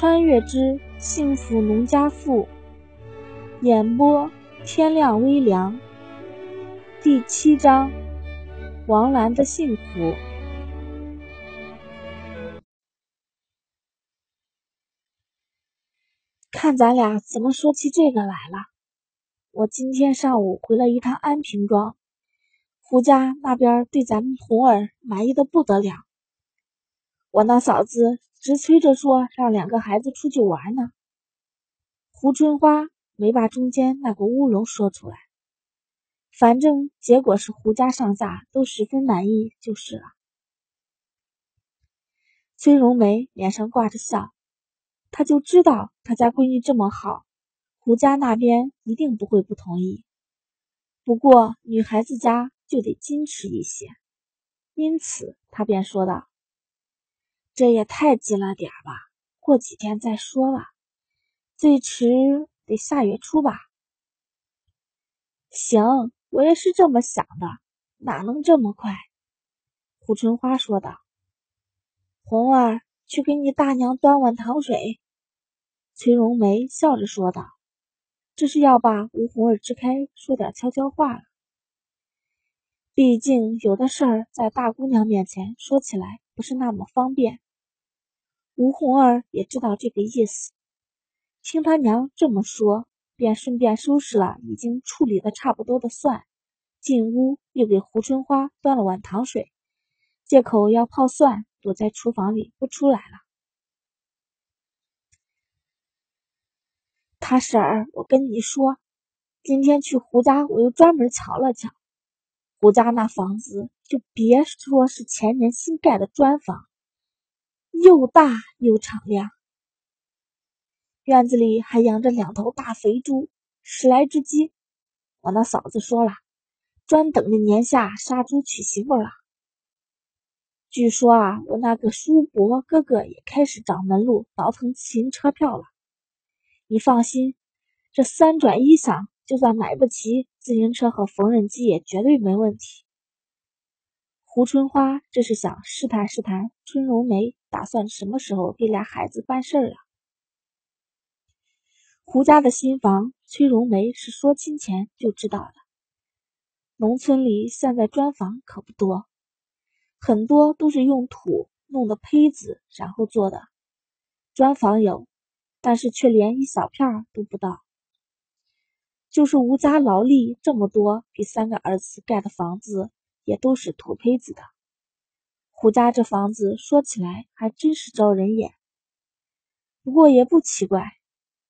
穿越之幸福农家妇》演播：天亮微凉。第七章：王兰的幸福。看咱俩怎么说起这个来了。我今天上午回了一趟安平庄，胡家那边对咱们红儿满意的不得了。我那嫂子直催着说让两个孩子出去玩呢。胡春花没把中间那个乌龙说出来，反正结果是胡家上下都十分满意就是了。崔荣梅脸上挂着笑，她就知道她家闺女这么好，胡家那边一定不会不同意。不过女孩子家就得矜持一些，因此她便说道。这也太急了点吧，过几天再说吧，最迟得下月初吧。行，我也是这么想的，哪能这么快？胡春花说道。红儿，去给你大娘端碗糖水。崔荣梅笑着说道：“这是要把吴红儿支开，说点悄悄话了。毕竟有的事儿在大姑娘面前说起来不是那么方便。”吴红儿也知道这个意思，听他娘这么说，便顺便收拾了已经处理的差不多的蒜，进屋又给胡春花端了碗糖水，借口要泡蒜，躲在厨房里不出来了。他婶儿，我跟你说，今天去胡家，我又专门瞧了瞧，胡家那房子，就别说是前年新盖的砖房。又大又敞亮，院子里还养着两头大肥猪，十来只鸡。我那嫂子说了，专等着年下杀猪娶媳妇了。据说啊，我那个叔伯哥哥也开始找门路倒腾自行车票了。你放心，这三转一响，就算买不起自行车和缝纫机，也绝对没问题。胡春花这是想试探试探春荣梅打算什么时候给俩孩子办事儿啊？胡家的新房，崔荣梅是说亲前就知道的。农村里现在砖房可不多，很多都是用土弄的坯子然后做的。砖房有，但是却连一小片都不到。就是吴家劳力这么多，给三个儿子盖的房子。也都是土坯子的。胡家这房子说起来还真是招人眼，不过也不奇怪，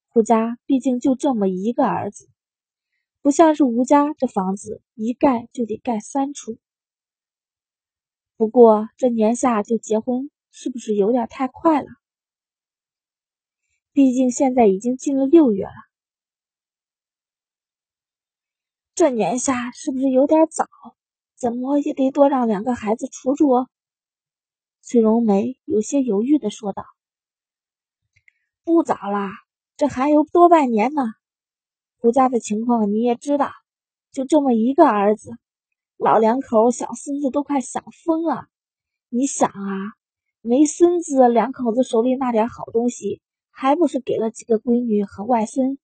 胡家毕竟就这么一个儿子，不像是吴家这房子一盖就得盖三处。不过这年下就结婚，是不是有点太快了？毕竟现在已经进了六月了，这年下是不是有点早？怎么也得多让两个孩子出住。崔荣梅有些犹豫的说道：“不早了，这还有多半年呢。胡家的情况你也知道，就这么一个儿子，老两口想孙子都快想疯了。你想啊，没孙子，两口子手里那点好东西，还不是给了几个闺女和外孙？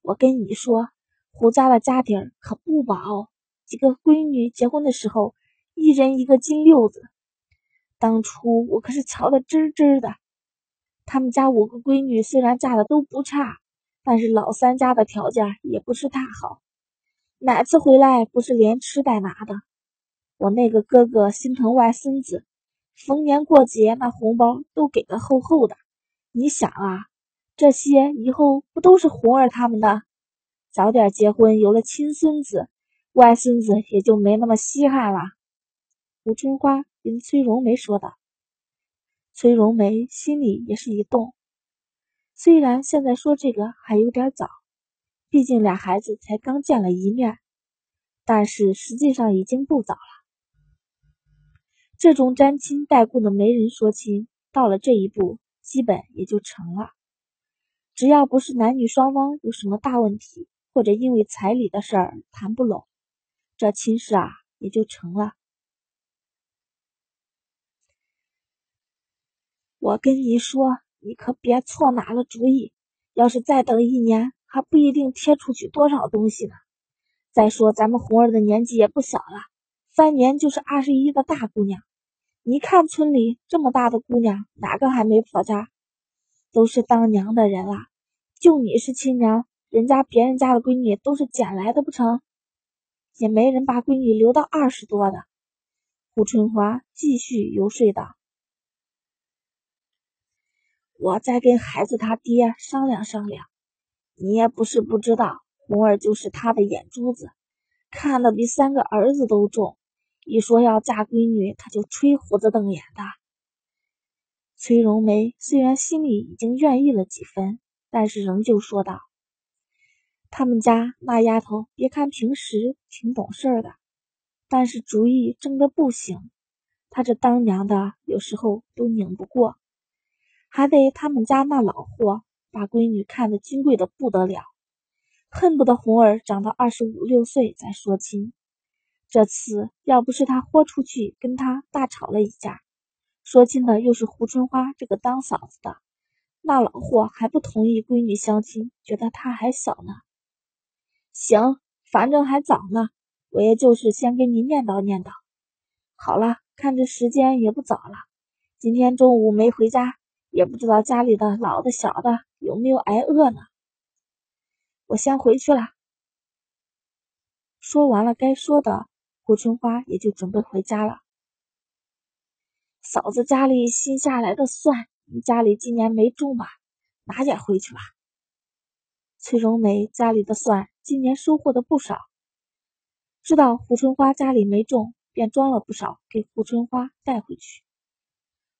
我跟你说，胡家的家底儿可不薄。”几个闺女结婚的时候，一人一个金六子。当初我可是瞧得真真的。他们家五个闺女虽然嫁的都不差，但是老三家的条件也不是太好。哪次回来不是连吃带拿的？我那个哥哥心疼外孙子，逢年过节那红包都给的厚厚的。你想啊，这些以后不都是红儿他们的？早点结婚，有了亲孙子。外孙子也就没那么稀罕了。吴春花跟崔荣梅说道。崔荣梅心里也是一动，虽然现在说这个还有点早，毕竟俩孩子才刚见了一面，但是实际上已经不早了。这种沾亲带故的媒人说亲，到了这一步，基本也就成了。只要不是男女双方有什么大问题，或者因为彩礼的事儿谈不拢。这亲事啊，也就成了。我跟你说，你可别错拿了主意。要是再等一年，还不一定贴出去多少东西呢。再说咱们红儿的年纪也不小了，三年就是二十一的大姑娘。你看村里这么大的姑娘，哪个还没婆家？都是当娘的人了，就你是亲娘，人家别人家的闺女都是捡来的不成？也没人把闺女留到二十多的。胡春华继续游说道：“我再跟孩子他爹商量商量。你也不是不知道，红儿就是他的眼珠子，看得比三个儿子都重。一说要嫁闺女，他就吹胡子瞪眼的。”崔荣梅虽然心里已经愿意了几分，但是仍旧说道：“他们家那丫头，别看平时挺懂事的，但是主意正的不行。她这当娘的有时候都拧不过，还得他们家那老货把闺女看得金贵的不得了，恨不得红儿长到二十五六岁再说亲。这次要不是他豁出去跟他大吵了一架。”说亲的又是胡春花这个当嫂子的，那老货还不同意闺女相亲，觉得她还小呢。行，反正还早呢，我也就是先给你念叨念叨。好了，看这时间也不早了，今天中午没回家，也不知道家里的老的小的有没有挨饿呢。我先回去了。说完了该说的，胡春花也就准备回家了。嫂子家里新下来的蒜，你家里今年没种吧？拿点回去吧。崔荣梅家里的蒜今年收获的不少，知道胡春花家里没种，便装了不少给胡春花带回去。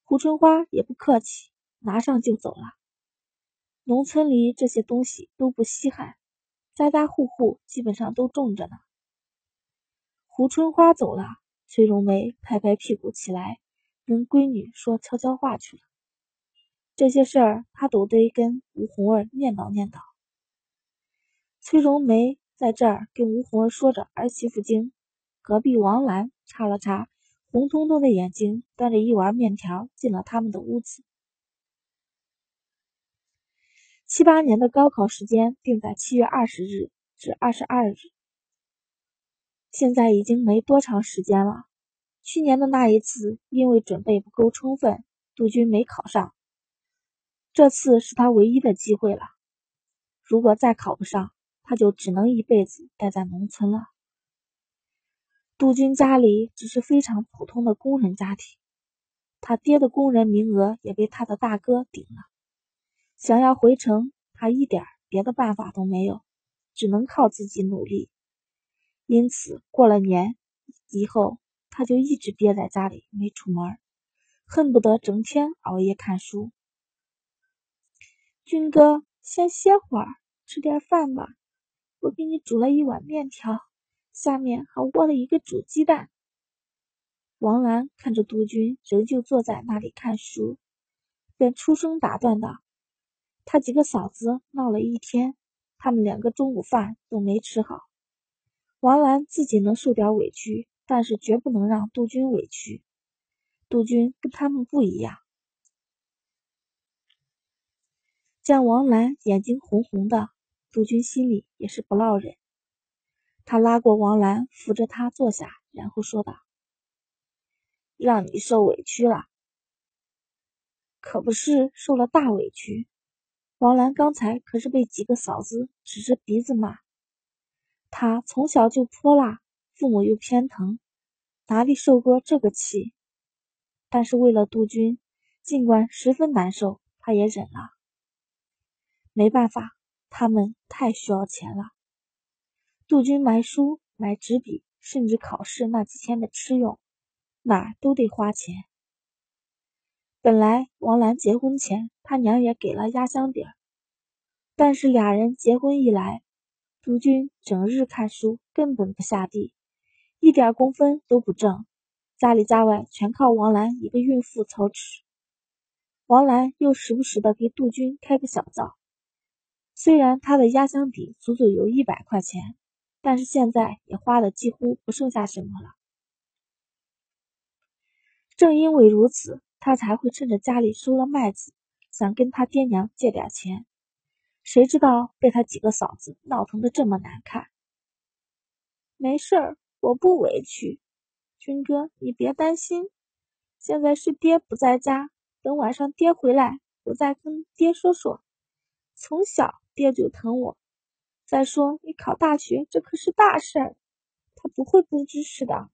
胡春花也不客气，拿上就走了。农村里这些东西都不稀罕，家家户户基本上都种着呢。胡春花走了，崔荣梅拍拍屁股起来。跟闺女说悄悄话去了，这些事儿她都得跟吴红儿念叨念叨。崔荣梅在这儿跟吴红儿说着儿媳妇经，隔壁王兰擦了擦红彤彤的眼睛，端着一碗面条进了他们的屋子。七八年的高考时间定在七月二十日至二十二日，现在已经没多长时间了。去年的那一次，因为准备不够充分，杜军没考上。这次是他唯一的机会了。如果再考不上，他就只能一辈子待在农村了。杜军家里只是非常普通的工人家庭，他爹的工人名额也被他的大哥顶了。想要回城，他一点别的办法都没有，只能靠自己努力。因此，过了年以后。他就一直憋在家里没出门，恨不得整天熬夜看书。军哥，先歇会儿，吃点饭吧。我给你煮了一碗面条，下面还窝了一个煮鸡蛋。王兰看着杜军仍旧坐在那里看书，便出声打断道：“他几个嫂子闹了一天，他们两个中午饭都没吃好。王兰自己能受点委屈。”但是绝不能让杜军委屈。杜军跟他们不一样。见王兰眼睛红红的，杜军心里也是不落忍。他拉过王兰，扶着她坐下，然后说道：“让你受委屈了，可不是受了大委屈。王兰刚才可是被几个嫂子指着鼻子骂。她从小就泼辣。”父母又偏疼，哪里受过这个气？但是为了杜军，尽管十分难受，他也忍了。没办法，他们太需要钱了。杜军买书、买纸笔，甚至考试那几天的吃用，哪都得花钱。本来王兰结婚前，他娘也给了压箱底儿，但是俩人结婚以来，杜军整日看书，根本不下地。一点工分都不挣，家里家外全靠王兰一个孕妇操持。王兰又时不时的给杜军开个小灶，虽然他的压箱底足足有一百块钱，但是现在也花的几乎不剩下什么了。正因为如此，他才会趁着家里收了麦子，想跟他爹娘借点钱，谁知道被他几个嫂子闹腾的这么难看。没事儿，我不委屈，军哥你别担心。现在是爹不在家，等晚上爹回来，我再跟爹说说。从小爹就疼我，再说你考大学这可是大事，他不会不支持的。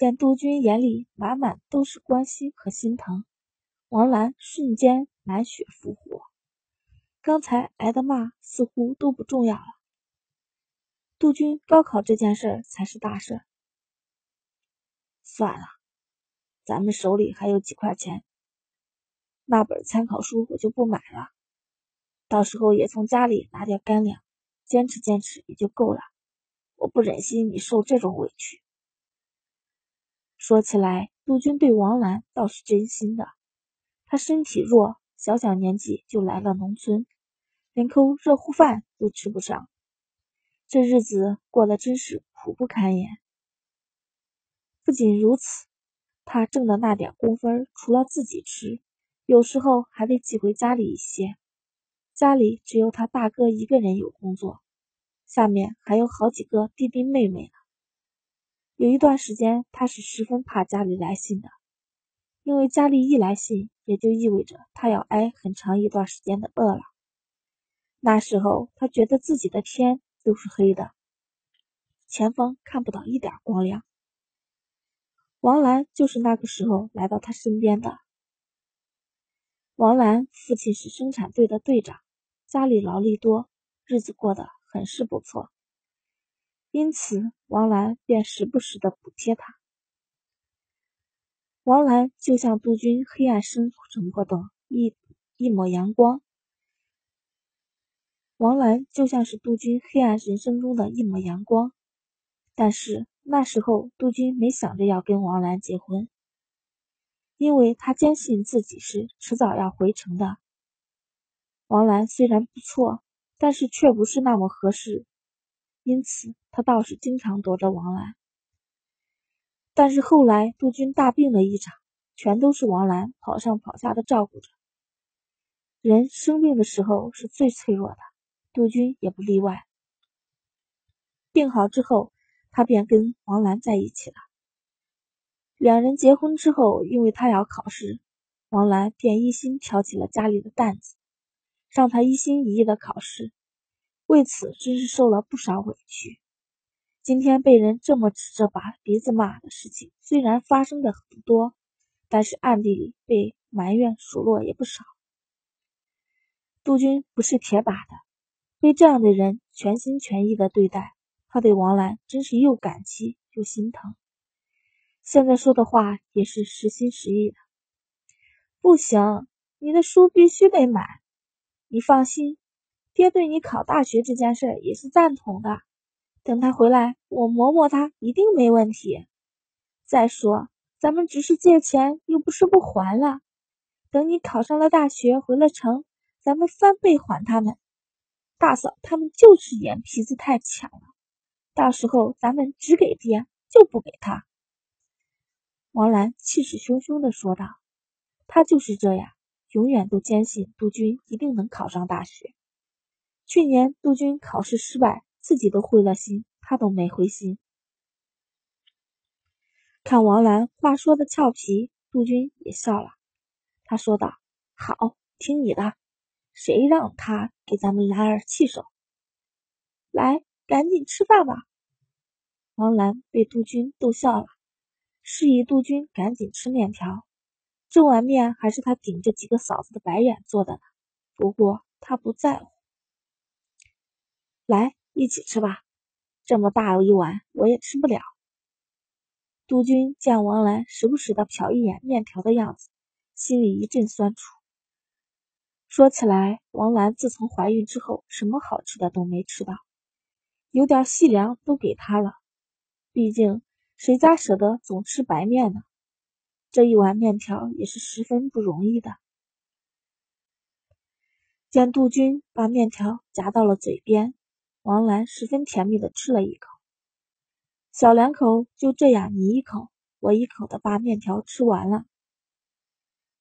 见杜军眼里满满都是关心和心疼，王兰瞬间满血复活。刚才挨的骂似乎都不重要了。杜军高考这件事才是大事。算了，咱们手里还有几块钱，那本参考书我就不买了。到时候也从家里拿点干粮，坚持坚持也就够了。我不忍心你受这种委屈。说起来，杜军对王兰倒是真心的。他身体弱，小小年纪就来了农村，连口热乎饭都吃不上，这日子过得真是苦不堪言。不仅如此，他挣的那点工分，除了自己吃，有时候还得寄回家里一些。家里只有他大哥一个人有工作，下面还有好几个弟弟妹妹呢。有一段时间，他是十分怕家里来信的，因为家里一来信，也就意味着他要挨很长一段时间的饿了。那时候，他觉得自己的天都是黑的，前方看不到一点光亮。王兰就是那个时候来到他身边的。王兰父亲是生产队的队长，家里劳力多，日子过得很是不错。因此，王兰便时不时的补贴他。王兰就像杜鹃黑暗生活的一一抹阳光。王兰就像是杜鹃黑暗人生中的一抹阳光。但是那时候，杜鹃没想着要跟王兰结婚，因为他坚信自己是迟早要回城的。王兰虽然不错，但是却不是那么合适。因此，他倒是经常躲着王兰。但是后来杜鹃大病了一场，全都是王兰跑上跑下的照顾着。人生病的时候是最脆弱的，杜鹃也不例外。病好之后，他便跟王兰在一起了。两人结婚之后，因为他要考试，王兰便一心挑起了家里的担子，让他一心一意的考试。为此真是受了不少委屈。今天被人这么指着把鼻子骂的事情，虽然发生的很多，但是暗地里被埋怨数落也不少。杜军不是铁打的，被这样的人全心全意的对待，他对王兰真是又感激又心疼。现在说的话也是实心实意的。不行，你的书必须得买。你放心。爹对你考大学这件事也是赞同的，等他回来，我磨磨他一定没问题。再说，咱们只是借钱，又不是不还了。等你考上了大学，回了城，咱们翻倍还他们。大嫂他们就是眼皮子太强了，到时候咱们只给爹，就不给他。王兰气势汹汹地说道：“他就是这样，永远都坚信杜军一定能考上大学。”去年杜军考试失败，自己都灰了心，他都没灰心。看王兰话说的俏皮，杜军也笑了。他说道：“好，听你的，谁让他给咱们兰儿气手？来，赶紧吃饭吧。”王兰被杜军逗笑了，示意杜军赶紧吃面条。这碗面还是他顶着几个嫂子的白眼做的呢，不过他不在乎。来，一起吃吧，这么大一碗我也吃不了。杜鹃见王兰时不时的瞟一眼面条的样子，心里一阵酸楚。说起来，王兰自从怀孕之后，什么好吃的都没吃到，有点细粮都给她了。毕竟谁家舍得总吃白面呢？这一碗面条也是十分不容易的。见杜军把面条夹到了嘴边。王兰十分甜蜜的吃了一口，小两口就这样你一口我一口的把面条吃完了。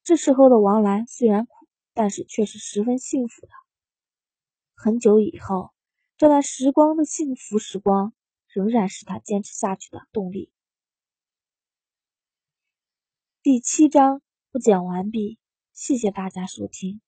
这时候的王兰虽然苦但是却是十分幸福的。很久以后，这段时光的幸福时光，仍然是他坚持下去的动力。第七章播讲完毕，谢谢大家收听。